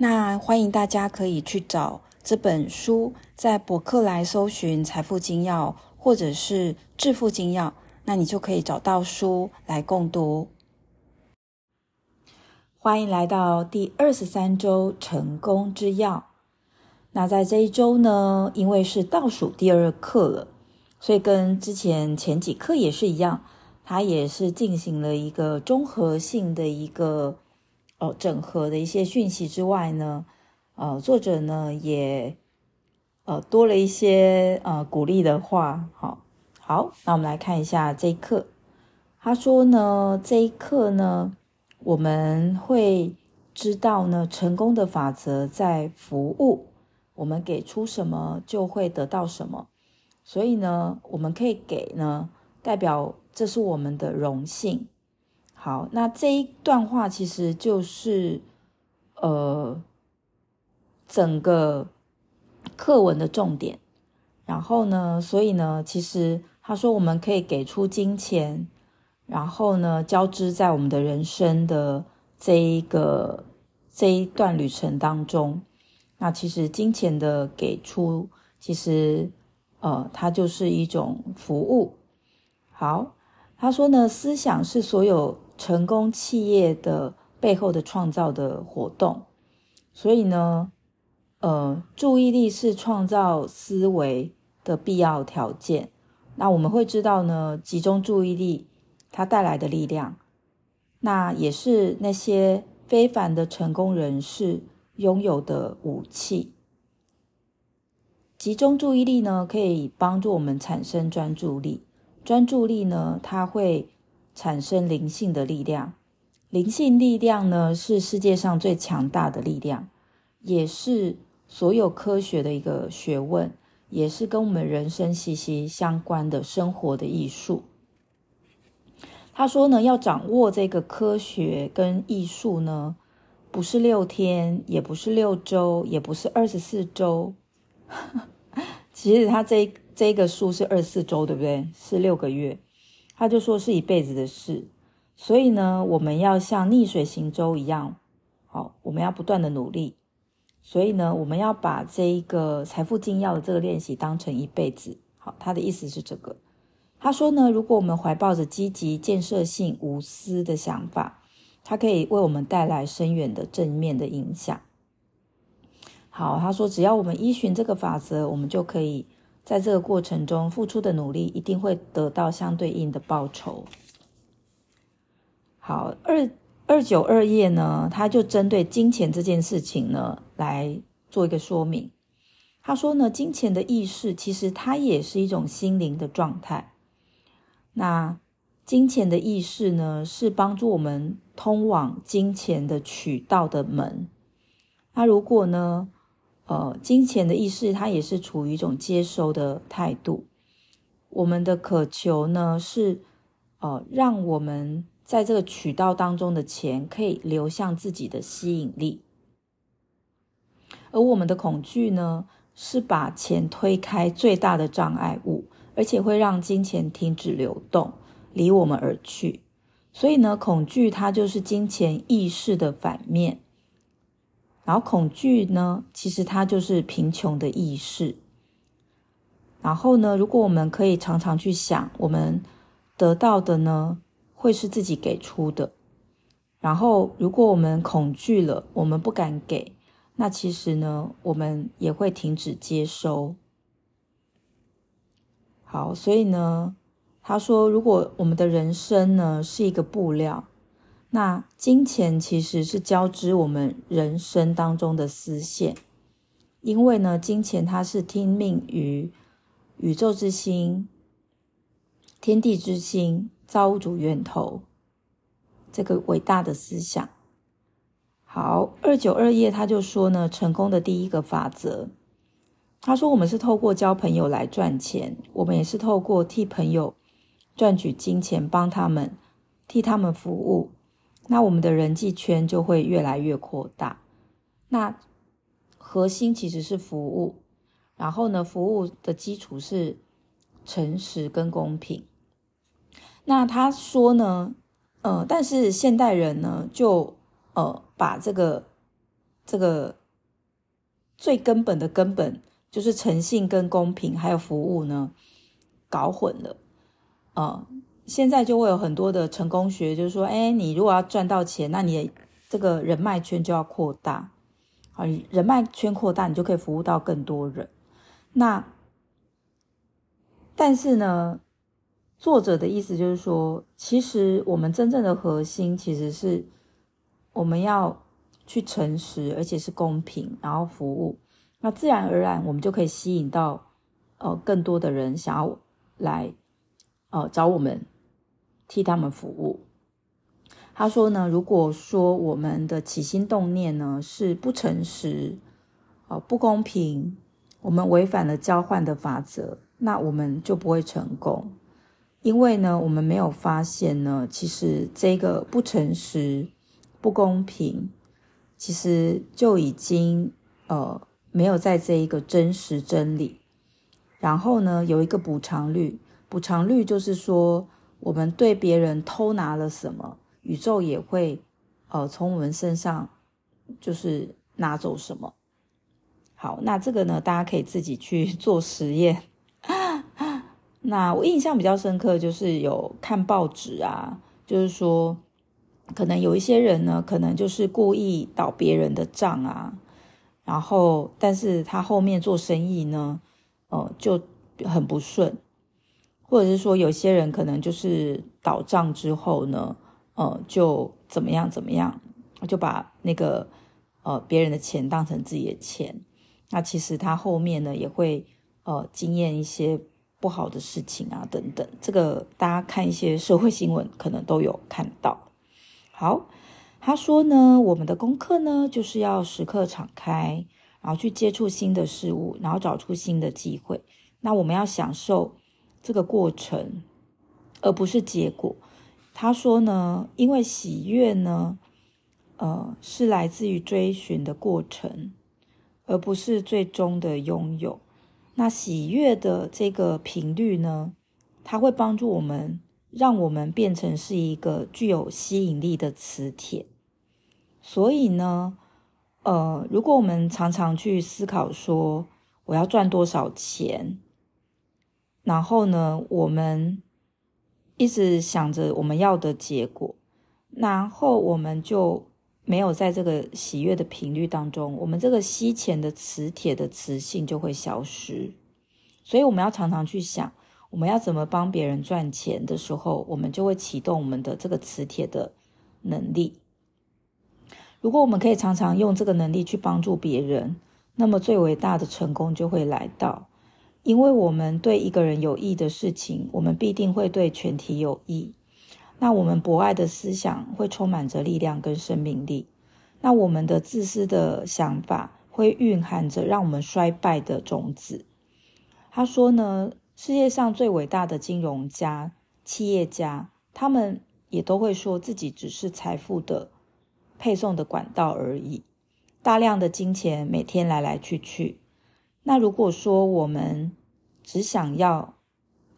那欢迎大家可以去找这本书，在博客来搜寻《财富金要》或者是《致富金要》，那你就可以找到书来共读。欢迎来到第二十三周成功之要。那在这一周呢，因为是倒数第二课了，所以跟之前前几课也是一样，它也是进行了一个综合性的一个。哦，整合的一些讯息之外呢，呃，作者呢也呃多了一些呃鼓励的话。好，好，那我们来看一下这一课。他说呢，这一课呢，我们会知道呢，成功的法则在服务，我们给出什么就会得到什么。所以呢，我们可以给呢，代表这是我们的荣幸。好，那这一段话其实就是，呃，整个课文的重点。然后呢，所以呢，其实他说我们可以给出金钱，然后呢，交织在我们的人生的这一个这一段旅程当中。那其实金钱的给出，其实呃，它就是一种服务。好，他说呢，思想是所有。成功企业的背后的创造的活动，所以呢，呃，注意力是创造思维的必要条件。那我们会知道呢，集中注意力它带来的力量，那也是那些非凡的成功人士拥有的武器。集中注意力呢，可以帮助我们产生专注力。专注力呢，它会。产生灵性的力量，灵性力量呢，是世界上最强大的力量，也是所有科学的一个学问，也是跟我们人生息息相关的生活的艺术。他说呢，要掌握这个科学跟艺术呢，不是六天，也不是六周，也不是二十四周。其实他这这个数是二十四周，对不对？是六个月。他就说是一辈子的事，所以呢，我们要像逆水行舟一样，好，我们要不断的努力。所以呢，我们要把这一个财富进要的这个练习当成一辈子。好，他的意思是这个。他说呢，如果我们怀抱着积极、建设性、无私的想法，它可以为我们带来深远的正面的影响。好，他说只要我们依循这个法则，我们就可以。在这个过程中付出的努力一定会得到相对应的报酬。好，二二九二页呢，他就针对金钱这件事情呢来做一个说明。他说呢，金钱的意识其实它也是一种心灵的状态。那金钱的意识呢，是帮助我们通往金钱的渠道的门。那如果呢，呃，金钱的意识，它也是处于一种接收的态度。我们的渴求呢，是呃，让我们在这个渠道当中的钱可以流向自己的吸引力，而我们的恐惧呢，是把钱推开最大的障碍物，而且会让金钱停止流动，离我们而去。所以呢，恐惧它就是金钱意识的反面。然后恐惧呢，其实它就是贫穷的意识。然后呢，如果我们可以常常去想，我们得到的呢，会是自己给出的。然后，如果我们恐惧了，我们不敢给，那其实呢，我们也会停止接收。好，所以呢，他说，如果我们的人生呢，是一个布料。那金钱其实是交织我们人生当中的丝线，因为呢，金钱它是听命于宇宙之心、天地之心、造物主源头这个伟大的思想。好，二九二页他就说呢，成功的第一个法则，他说我们是透过交朋友来赚钱，我们也是透过替朋友赚取金钱，帮他们替他们服务，那我们的人际圈就会越来越扩大。那核心其实是服务，然后呢，服务的基础是诚实跟公平。那他说呢，呃，但是现代人呢，就呃把这个这个最根本的根本，就是诚信跟公平还有服务呢，搞混了。呃，现在就会有很多的成功学，就是说，哎，你如果要赚到钱，那你这个人脉圈就要扩大。啊，人脉圈扩大，你就可以服务到更多人。那，但是呢，作者的意思就是说，其实我们真正的核心其实是我们要去诚实，而且是公平，然后服务。那自然而然，我们就可以吸引到呃更多的人想要来呃找我们替他们服务。他说呢，如果说我们的起心动念呢是不诚实、哦不公平，我们违反了交换的法则，那我们就不会成功。因为呢，我们没有发现呢，其实这个不诚实、不公平，其实就已经呃没有在这一个真实真理。然后呢，有一个补偿率，补偿率就是说我们对别人偷拿了什么。宇宙也会，呃，从我们身上就是拿走什么。好，那这个呢，大家可以自己去 做实验。那我印象比较深刻，就是有看报纸啊，就是说，可能有一些人呢，可能就是故意倒别人的账啊，然后，但是他后面做生意呢，呃，就很不顺，或者是说，有些人可能就是倒账之后呢。呃，就怎么样怎么样，就把那个呃别人的钱当成自己的钱，那其实他后面呢也会呃经验一些不好的事情啊等等，这个大家看一些社会新闻可能都有看到。好，他说呢，我们的功课呢就是要时刻敞开，然后去接触新的事物，然后找出新的机会。那我们要享受这个过程，而不是结果。他说呢，因为喜悦呢，呃，是来自于追寻的过程，而不是最终的拥有。那喜悦的这个频率呢，它会帮助我们，让我们变成是一个具有吸引力的磁铁。所以呢，呃，如果我们常常去思考说我要赚多少钱，然后呢，我们一直想着我们要的结果，然后我们就没有在这个喜悦的频率当中，我们这个吸钱的磁铁的磁性就会消失。所以我们要常常去想，我们要怎么帮别人赚钱的时候，我们就会启动我们的这个磁铁的能力。如果我们可以常常用这个能力去帮助别人，那么最伟大的成功就会来到。因为我们对一个人有益的事情，我们必定会对全体有益。那我们博爱的思想会充满着力量跟生命力。那我们的自私的想法会蕴含着让我们衰败的种子。他说呢，世界上最伟大的金融家、企业家，他们也都会说自己只是财富的配送的管道而已。大量的金钱每天来来去去。那如果说我们只想要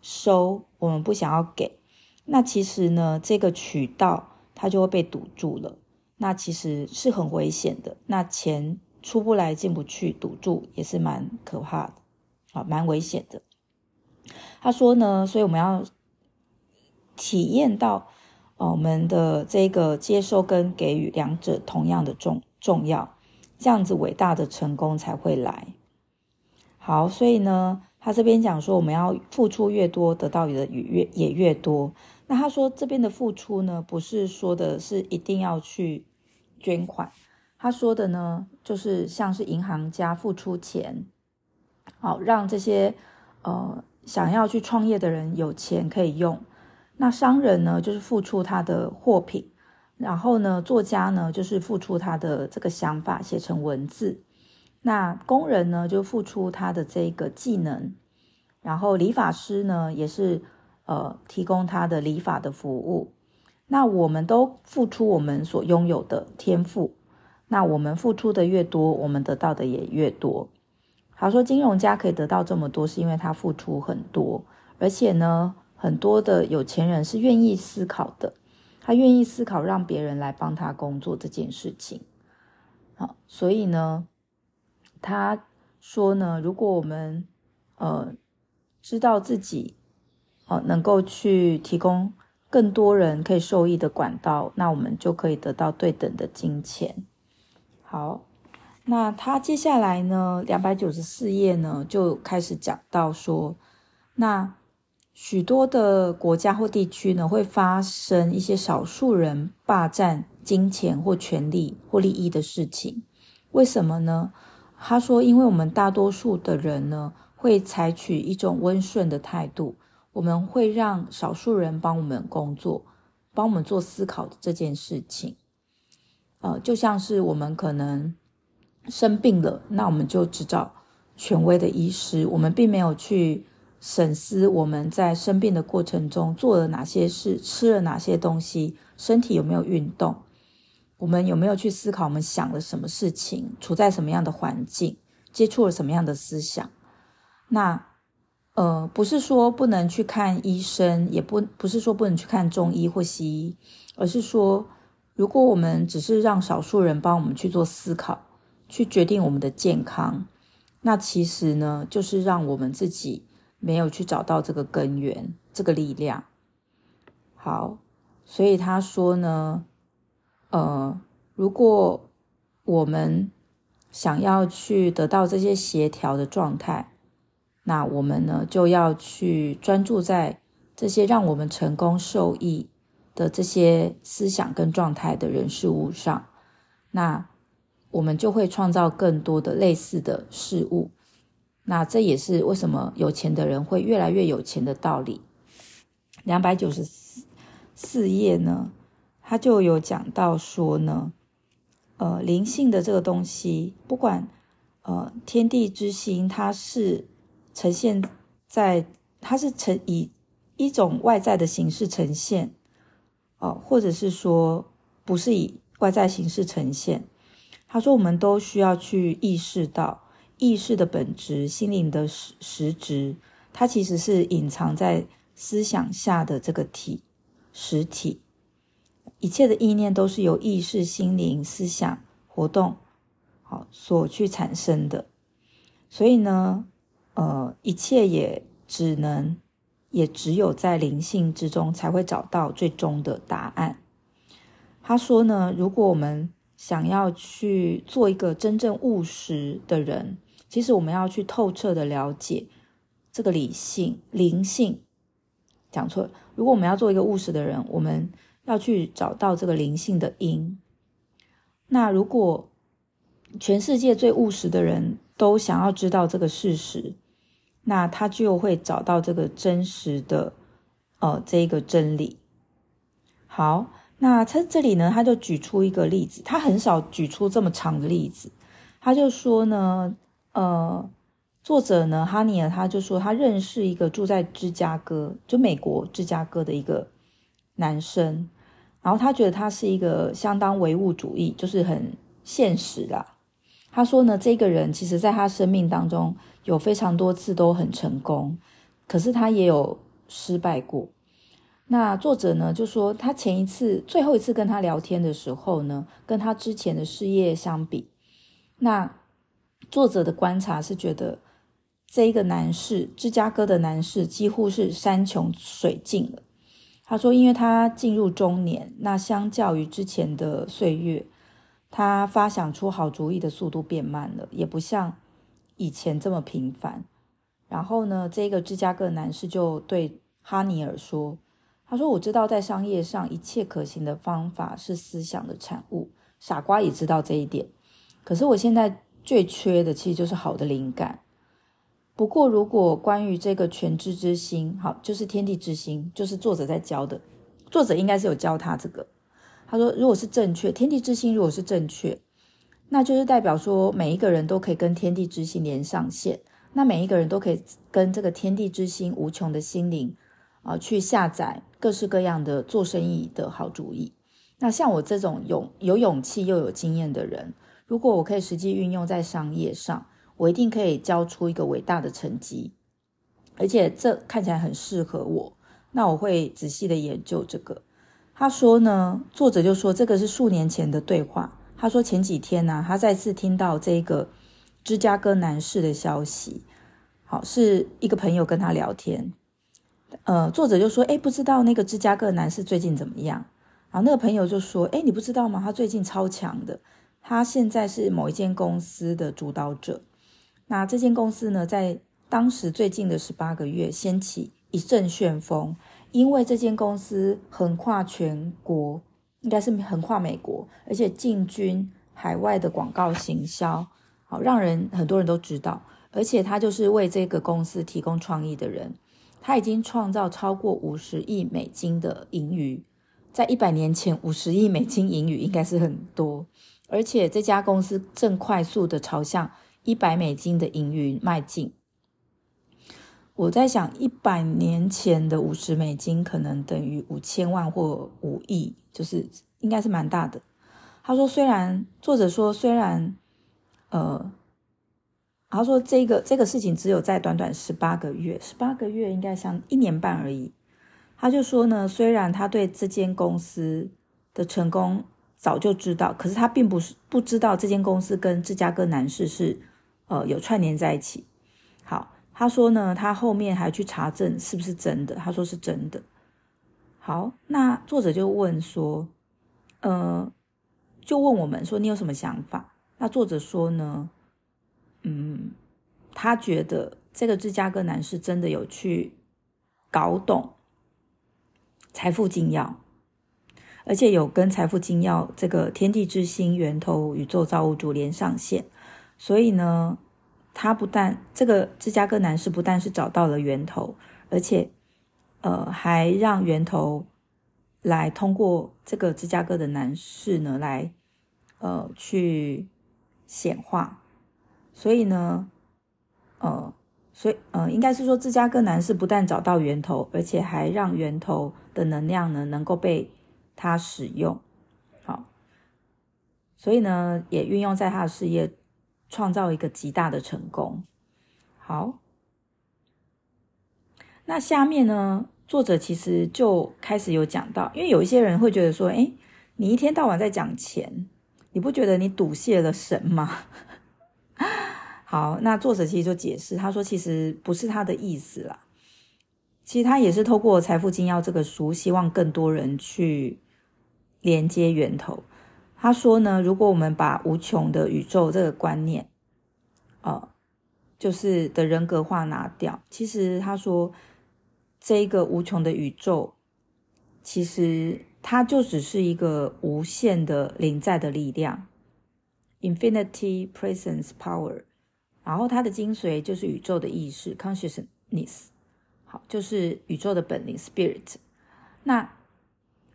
收，我们不想要给，那其实呢，这个渠道它就会被堵住了。那其实是很危险的。那钱出不来进不去，堵住也是蛮可怕的，啊，蛮危险的。他说呢，所以我们要体验到，哦我们的这个接受跟给予两者同样的重重要，这样子伟大的成功才会来。好，所以呢，他这边讲说，我们要付出越多，得到的也越也越多。那他说这边的付出呢，不是说的是一定要去捐款，他说的呢，就是像是银行家付出钱，好让这些呃想要去创业的人有钱可以用。那商人呢，就是付出他的货品，然后呢，作家呢就是付出他的这个想法写成文字，那工人呢就付出他的这个技能，然后理发师呢也是呃提供他的理发的服务。那我们都付出我们所拥有的天赋，那我们付出的越多，我们得到的也越多。他说，金融家可以得到这么多，是因为他付出很多，而且呢，很多的有钱人是愿意思考的，他愿意思考让别人来帮他工作这件事情。好，所以呢，他说呢，如果我们呃知道自己呃能够去提供。更多人可以受益的管道，那我们就可以得到对等的金钱。好，那他接下来呢，两百九十四页呢，就开始讲到说，那许多的国家或地区呢，会发生一些少数人霸占金钱或权力或利益的事情。为什么呢？他说，因为我们大多数的人呢，会采取一种温顺的态度。我们会让少数人帮我们工作，帮我们做思考的这件事情，呃，就像是我们可能生病了，那我们就只找权威的医师，我们并没有去审思我们在生病的过程中做了哪些事，吃了哪些东西，身体有没有运动，我们有没有去思考我们想了什么事情，处在什么样的环境，接触了什么样的思想，那。呃，不是说不能去看医生，也不不是说不能去看中医或西医，而是说，如果我们只是让少数人帮我们去做思考，去决定我们的健康，那其实呢，就是让我们自己没有去找到这个根源，这个力量。好，所以他说呢，呃，如果我们想要去得到这些协调的状态。那我们呢，就要去专注在这些让我们成功受益的这些思想跟状态的人事物上，那我们就会创造更多的类似的事物。那这也是为什么有钱的人会越来越有钱的道理。两百九十四四页呢，他就有讲到说呢，呃，灵性的这个东西，不管呃天地之心，它是。呈现在，它是呈以一种外在的形式呈现，哦，或者是说不是以外在形式呈现。他说，我们都需要去意识到意识的本质、心灵的实实质，它其实是隐藏在思想下的这个体实体。一切的意念都是由意识、心灵、思想活动好所去产生的，所以呢。呃，一切也只能，也只有在灵性之中才会找到最终的答案。他说呢，如果我们想要去做一个真正务实的人，其实我们要去透彻的了解这个理性、灵性。讲错了，如果我们要做一个务实的人，我们要去找到这个灵性的因。那如果全世界最务实的人都想要知道这个事实，那他就会找到这个真实的，呃，这个真理。好，那他这里呢，他就举出一个例子，他很少举出这么长的例子。他就说呢，呃，作者呢，哈尼尔他就说他认识一个住在芝加哥，就美国芝加哥的一个男生，然后他觉得他是一个相当唯物主义，就是很现实啦。他说呢，这个人其实在他生命当中有非常多次都很成功，可是他也有失败过。那作者呢就说，他前一次、最后一次跟他聊天的时候呢，跟他之前的事业相比，那作者的观察是觉得这一个男士，芝加哥的男士几乎是山穷水尽了。他说，因为他进入中年，那相较于之前的岁月。他发想出好主意的速度变慢了，也不像以前这么频繁。然后呢，这个芝加哥男士就对哈尼尔说：“他说，我知道在商业上一切可行的方法是思想的产物，傻瓜也知道这一点。可是我现在最缺的其实就是好的灵感。不过，如果关于这个全知之心，好，就是天地之心，就是作者在教的，作者应该是有教他这个。”他说，如果是正确，天地之心如果是正确，那就是代表说每一个人都可以跟天地之心连上线，那每一个人都可以跟这个天地之心无穷的心灵啊，去下载各式各样的做生意的好主意。那像我这种有有勇气又有经验的人，如果我可以实际运用在商业上，我一定可以交出一个伟大的成绩，而且这看起来很适合我。那我会仔细的研究这个。他说呢，作者就说这个是数年前的对话。他说前几天呢、他再次听到这个芝加哥男士的消息。好，是一个朋友跟他聊天。呃，作者就说，哎，不知道那个芝加哥男士最近怎么样？然后那个朋友就说，哎，你不知道吗？他最近超强的，他现在是某一间公司的主导者。那这间公司呢，在当时最近的十八个月掀起一阵旋风。因为这间公司横跨全国，应该是横跨美国，而且进军海外的广告行销，好让人很多人都知道。而且他就是为这个公司提供创意的人，他已经创造超过五十亿美金的盈余。在一百年前，五十亿美金盈余应该是很多，而且这家公司正快速的朝向一百美金的盈余迈进。我在想，一百年前的五十美金可能等于五千万或五亿，就是应该是蛮大的。他说，虽然作者说，虽然呃，他说这个这个事情只有在短短十八个月，十八个月应该像一年半而已。他就说呢，虽然他对这间公司的成功早就知道，可是他并不是不知道这间公司跟芝加哥男士是呃有串联在一起。好。他说呢，他后面还去查证是不是真的。他说是真的。好，那作者就问说，呃，就问我们说，你有什么想法？那作者说呢，嗯，他觉得这个芝加哥男士真的有去搞懂财富金钥，而且有跟财富金钥这个天地之心源头宇宙造物主连上线，所以呢。他不但这个芝加哥男士不但是找到了源头，而且，呃，还让源头来通过这个芝加哥的男士呢，来呃去显化。所以呢，呃，所以呃，应该是说芝加哥男士不但找到源头，而且还让源头的能量呢能够被他使用。好，所以呢，也运用在他的事业。创造一个极大的成功。好，那下面呢，作者其实就开始有讲到，因为有一些人会觉得说，诶，你一天到晚在讲钱，你不觉得你赌泄了神吗？好，那作者其实就解释，他说其实不是他的意思啦，其实他也是透过《财富精要》这个书，希望更多人去连接源头。他说呢，如果我们把无穷的宇宙这个观念，呃，就是的人格化拿掉，其实他说这一个无穷的宇宙，其实它就只是一个无限的临在的力量，infinity presence power，然后它的精髓就是宇宙的意识 consciousness，好，就是宇宙的本灵 spirit，那。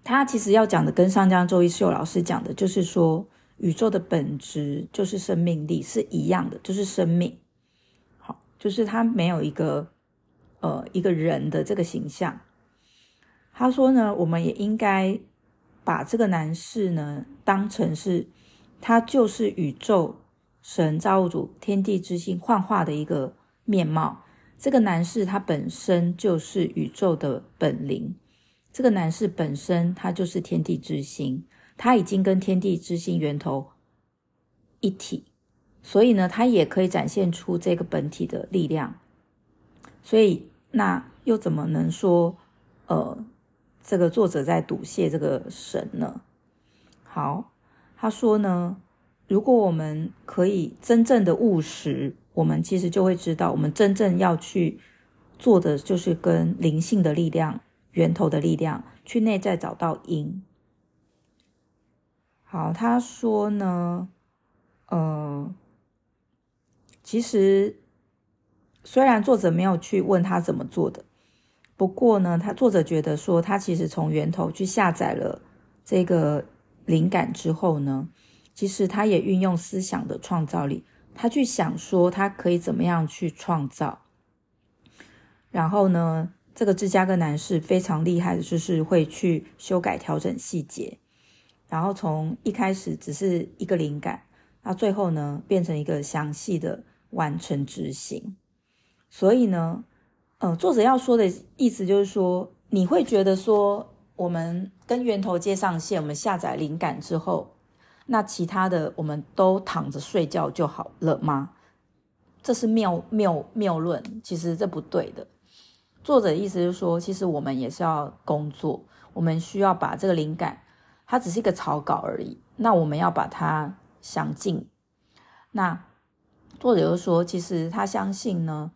他其实要讲的跟上江周一秀老师讲的，就是说宇宙的本质就是生命力是一样的，就是生命。好，就是他没有一个呃一个人的这个形象。他说呢，我们也应该把这个男士呢当成是，他就是宇宙神造物主天地之心幻化的一个面貌。这个男士他本身就是宇宙的本灵。这个男士本身，他就是天地之心，他已经跟天地之心源头一体，所以呢，他也可以展现出这个本体的力量。所以，那又怎么能说，呃，这个作者在赌谢这个神呢？好，他说呢，如果我们可以真正的务实，我们其实就会知道，我们真正要去做的就是跟灵性的力量。源头的力量，去内在找到因。好，他说呢，呃，其实虽然作者没有去问他怎么做的，不过呢，他作者觉得说，他其实从源头去下载了这个灵感之后呢，其实他也运用思想的创造力，他去想说他可以怎么样去创造。然后呢，这个芝加哥男士非常厉害的就是会去修改调整细节，然后从一开始只是一个灵感，那最后呢变成一个详细的完成执行。所以呢，呃，作者要说的意思就是说，你会觉得说，我们跟源头接上线，我们下载灵感之后，那其他的我们都躺着睡觉就好了吗？这是谬谬谬论，其实这不对的。作者的意思是说，其实我们也是要工作，我们需要把这个灵感，它只是一个草稿而已。那我们要把它详尽。那作者又说，其实他相信呢，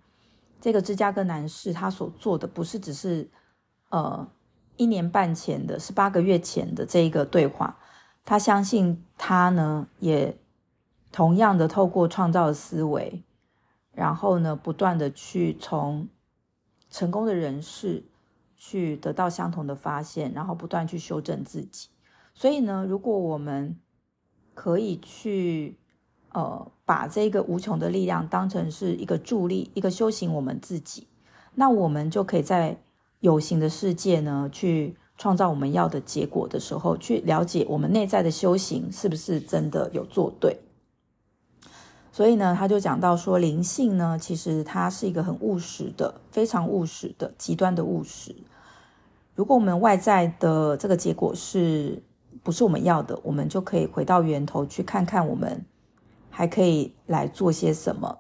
这个芝加哥男士他所做的不是只是呃一年半前的，是八个月前的这一个对话。他相信他呢，也同样的透过创造思维，然后呢，不断的去从。成功的人士去得到相同的发现，然后不断去修正自己。所以呢，如果我们可以去呃把这个无穷的力量当成是一个助力，一个修行我们自己，那我们就可以在有形的世界呢去创造我们要的结果的时候，去了解我们内在的修行是不是真的有做对。所以呢，他就讲到说，灵性呢，其实它是一个很务实的，非常务实的，极端的务实。如果我们外在的这个结果是不是我们要的，我们就可以回到源头去看看，我们还可以来做些什么。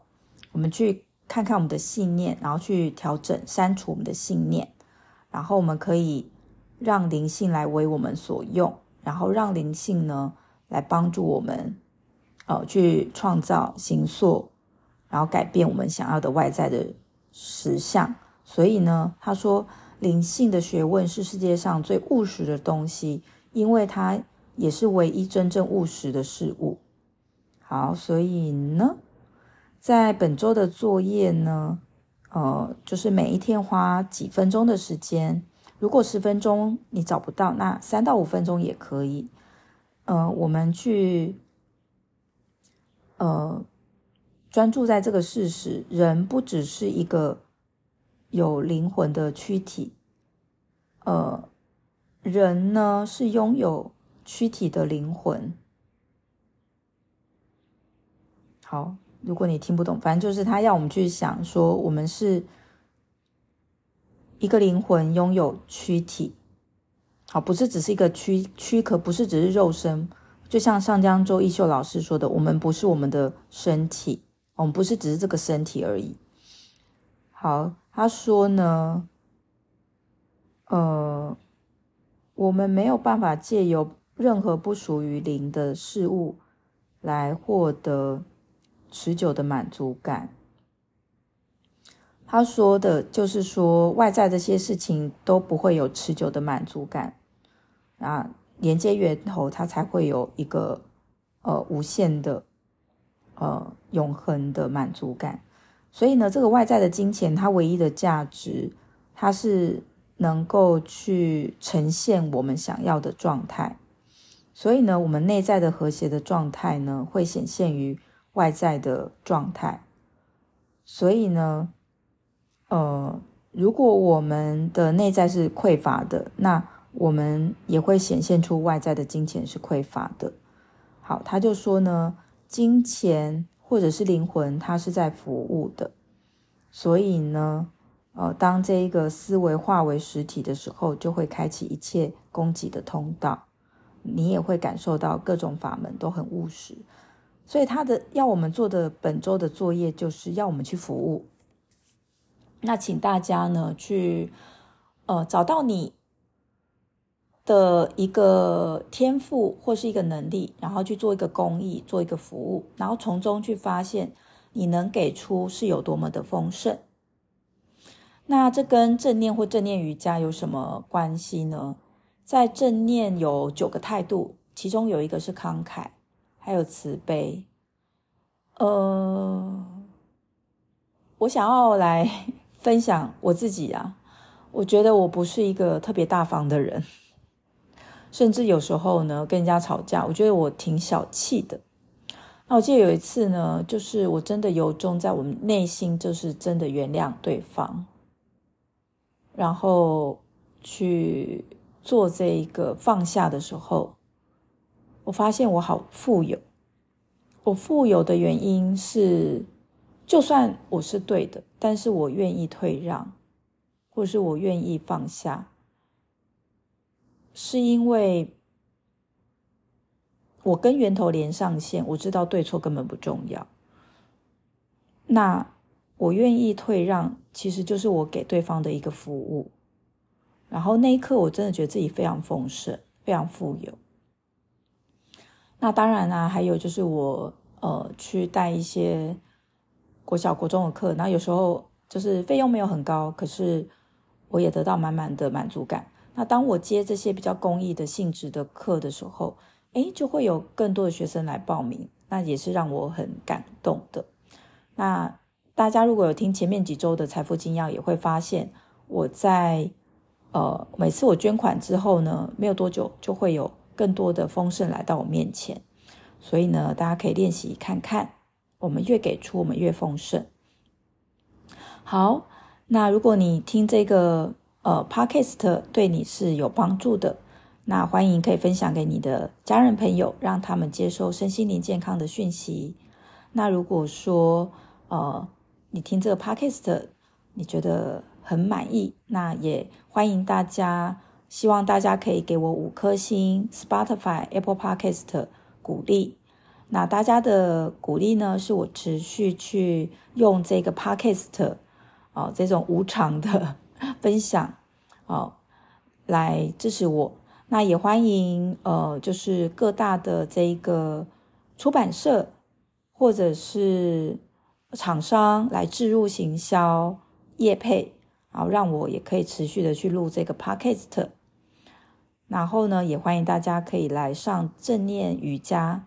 我们去看看我们的信念，然后去调整、删除我们的信念，然后我们可以让灵性来为我们所用，然后让灵性呢来帮助我们。呃，去创造、形塑，然后改变我们想要的外在的实相。所以呢，他说，灵性的学问是世界上最务实的东西，因为它也是唯一真正务实的事物。好，所以呢，在本周的作业呢，呃，就是每一天花几分钟的时间，如果十分钟你找不到，那三到五分钟也可以。呃，我们去。呃，专注在这个事实，人不只是一个有灵魂的躯体，呃，人呢是拥有躯体的灵魂。好，如果你听不懂，反正就是他要我们去想说，我们是一个灵魂拥有躯体，好，不是只是一个躯躯壳，不是只是肉身。就像上江周一秀老师说的，我们不是我们的身体，我们不是只是这个身体而已。好，他说呢，呃，我们没有办法借由任何不属于灵的事物来获得持久的满足感。他说的就是说，外在这些事情都不会有持久的满足感啊。连接源头，它才会有一个呃无限的呃永恒的满足感。所以呢，这个外在的金钱，它唯一的价值，它是能够去呈现我们想要的状态。所以呢，我们内在的和谐的状态呢，会显现于外在的状态。所以呢，呃，如果我们的内在是匮乏的，那我们也会显现出外在的金钱是匮乏的。好，他就说呢，金钱或者是灵魂，它是在服务的。所以呢，呃，当这一个思维化为实体的时候，就会开启一切供给的通道。你也会感受到各种法门都很务实。所以他的要我们做的本周的作业，就是要我们去服务。那请大家呢，去呃找到你。的一个天赋或是一个能力，然后去做一个公益，做一个服务，然后从中去发现你能给出是有多么的丰盛。那这跟正念或正念瑜伽有什么关系呢？在正念有九个态度，其中有一个是慷慨，还有慈悲。呃，我想要来分享我自己啊，我觉得我不是一个特别大方的人。甚至有时候呢跟人家吵架，我觉得我挺小气的。那我记得有一次呢，就是我真的由衷在我们内心，就是真的原谅对方，然后去做这一个放下的时候，我发现我好富有。我富有的原因是，就算我是对的，但是我愿意退让，或是我愿意放下，是因为。我跟源头连上线，我知道对错根本不重要。那我愿意退让，其实就是我给对方的一个服务。然后那一刻，我真的觉得自己非常丰盛，非常富有。那当然啦、啊，还有就是我呃去带一些国小、国中的课，然后有时候就是费用没有很高，可是我也得到满满的满足感。那当我接这些比较公益的性质的课的时候，诶，就会有更多的学生来报名，那也是让我很感动的。那大家如果有听前面几周的财富精要，也会发现我在呃每次我捐款之后呢，没有多久就会有更多的丰盛来到我面前。所以呢，大家可以练习看看，我们越给出，我们越丰盛。好，那如果你听这个呃 Podcast 对你是有帮助的。那欢迎可以分享给你的家人朋友，让他们接受身心灵健康的讯息。那如果说呃你听这个 podcast 你觉得很满意，那也欢迎大家，希望大家可以给我五颗星，Spotify、Apple Podcast 鼓励。那大家的鼓励呢，是我持续去用这个 podcast 哦这种无偿的 分享哦来支持我。那也欢迎，呃，就是各大的这一个出版社或者是厂商来置入行销业配，然后让我也可以持续的去录这个 podcast。然后呢，也欢迎大家可以来上正念瑜伽。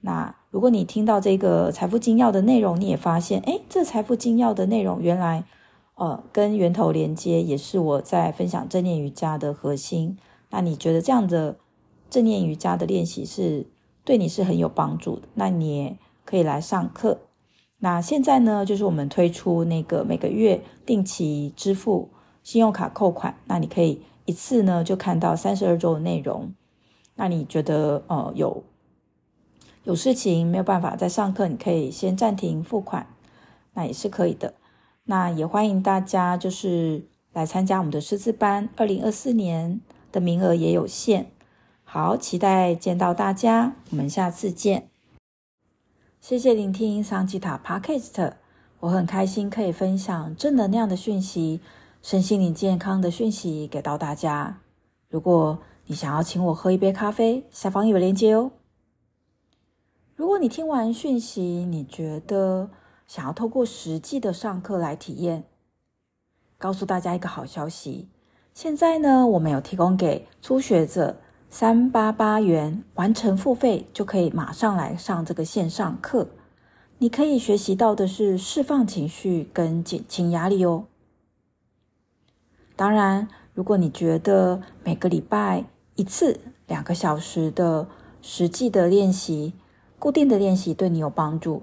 那如果你听到这个财富精要的内容，你也发现，诶，这财富精要的内容原来，呃，跟源头连接，也是我在分享正念瑜伽的核心。那你觉得这样的正念瑜伽的练习是对你是很有帮助的？那你也可以来上课。那现在呢，就是我们推出那个每个月定期支付信用卡扣款，那你可以一次呢就看到三十二周的内容。那你觉得呃有有事情没有办法再上课，你可以先暂停付款，那也是可以的。那也欢迎大家就是来参加我们的师资班，二零二四年。的名额也有限，好，期待见到大家，我们下次见。谢谢聆听桑吉塔 Podcast，我很开心可以分享正能量的讯息、身心灵健康的讯息给到大家。如果你想要请我喝一杯咖啡，下方有链接哦。如果你听完讯息，你觉得想要透过实际的上课来体验，告诉大家一个好消息。现在呢，我们有提供给初学者三八八元完成付费，就可以马上来上这个线上课。你可以学习到的是释放情绪跟减轻压力哦。当然，如果你觉得每个礼拜一次两个小时的实际的练习、固定的练习对你有帮助，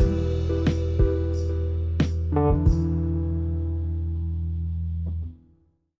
you